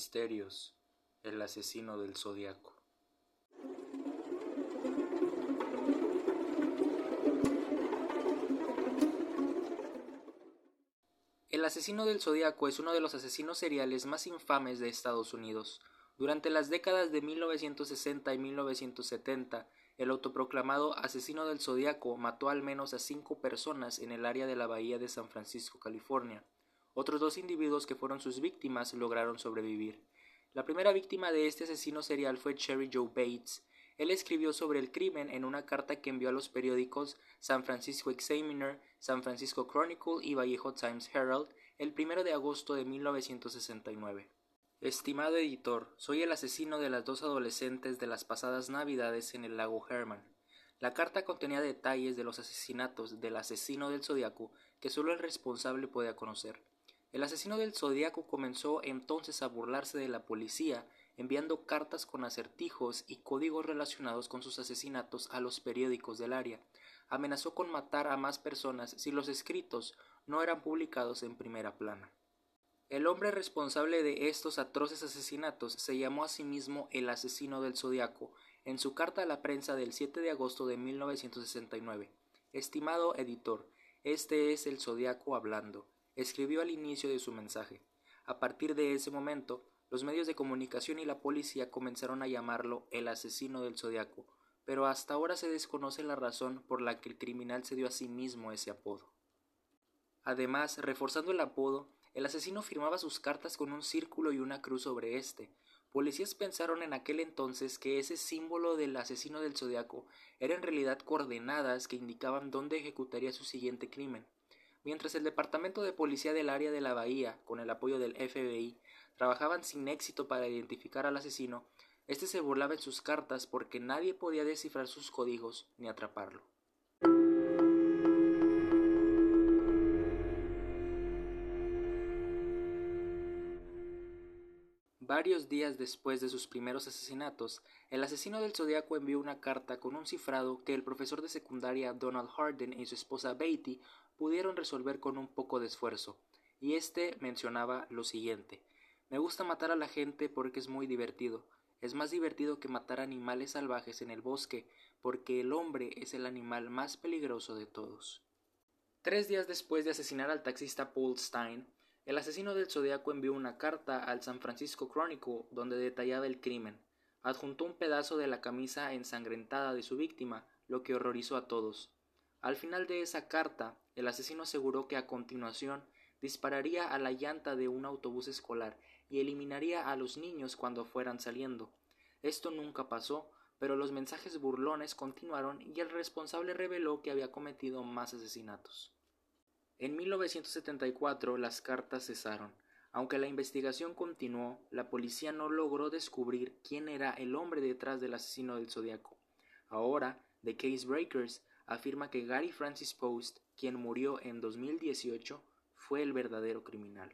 Misterios, el asesino del zodiaco. El asesino del zodiaco es uno de los asesinos seriales más infames de Estados Unidos. Durante las décadas de 1960 y 1970, el autoproclamado asesino del zodiaco mató al menos a cinco personas en el área de la bahía de San Francisco, California. Otros dos individuos que fueron sus víctimas lograron sobrevivir. La primera víctima de este asesino serial fue Cherry Joe Bates. Él escribió sobre el crimen en una carta que envió a los periódicos San Francisco Examiner, San Francisco Chronicle y Vallejo Times Herald el 1 de agosto de 1969. Estimado editor, soy el asesino de las dos adolescentes de las pasadas navidades en el lago Herman. La carta contenía detalles de los asesinatos del asesino del zodiaco que solo el responsable podía conocer. El asesino del zodiaco comenzó entonces a burlarse de la policía, enviando cartas con acertijos y códigos relacionados con sus asesinatos a los periódicos del área. Amenazó con matar a más personas si los escritos no eran publicados en primera plana. El hombre responsable de estos atroces asesinatos se llamó a sí mismo el asesino del zodiaco en su carta a la prensa del 7 de agosto de 1969. Estimado editor, este es el zodiaco hablando, escribió al inicio de su mensaje. A partir de ese momento, los medios de comunicación y la policía comenzaron a llamarlo el asesino del zodiaco, pero hasta ahora se desconoce la razón por la que el criminal se dio a sí mismo ese apodo. Además, reforzando el apodo, el asesino firmaba sus cartas con un círculo y una cruz sobre éste. Policías pensaron en aquel entonces que ese símbolo del asesino del zodiaco era en realidad coordenadas que indicaban dónde ejecutaría su siguiente crimen. Mientras el departamento de policía del área de la bahía, con el apoyo del FBI, trabajaban sin éxito para identificar al asesino, este se burlaba en sus cartas porque nadie podía descifrar sus códigos ni atraparlo. Varios días después de sus primeros asesinatos, el asesino del zodiaco envió una carta con un cifrado que el profesor de secundaria Donald Harden y su esposa Beatty pudieron resolver con un poco de esfuerzo, y este mencionaba lo siguiente Me gusta matar a la gente porque es muy divertido. Es más divertido que matar animales salvajes en el bosque, porque el hombre es el animal más peligroso de todos. Tres días después de asesinar al taxista Paul Stein, el asesino del zodiaco envió una carta al San Francisco Chronicle donde detallaba el crimen. Adjuntó un pedazo de la camisa ensangrentada de su víctima, lo que horrorizó a todos. Al final de esa carta, el asesino aseguró que a continuación dispararía a la llanta de un autobús escolar y eliminaría a los niños cuando fueran saliendo. Esto nunca pasó, pero los mensajes burlones continuaron y el responsable reveló que había cometido más asesinatos. En 1974 las cartas cesaron. Aunque la investigación continuó, la policía no logró descubrir quién era el hombre detrás del asesino del zodiaco. Ahora, The Case Breakers afirma que Gary Francis Post, quien murió en 2018, fue el verdadero criminal.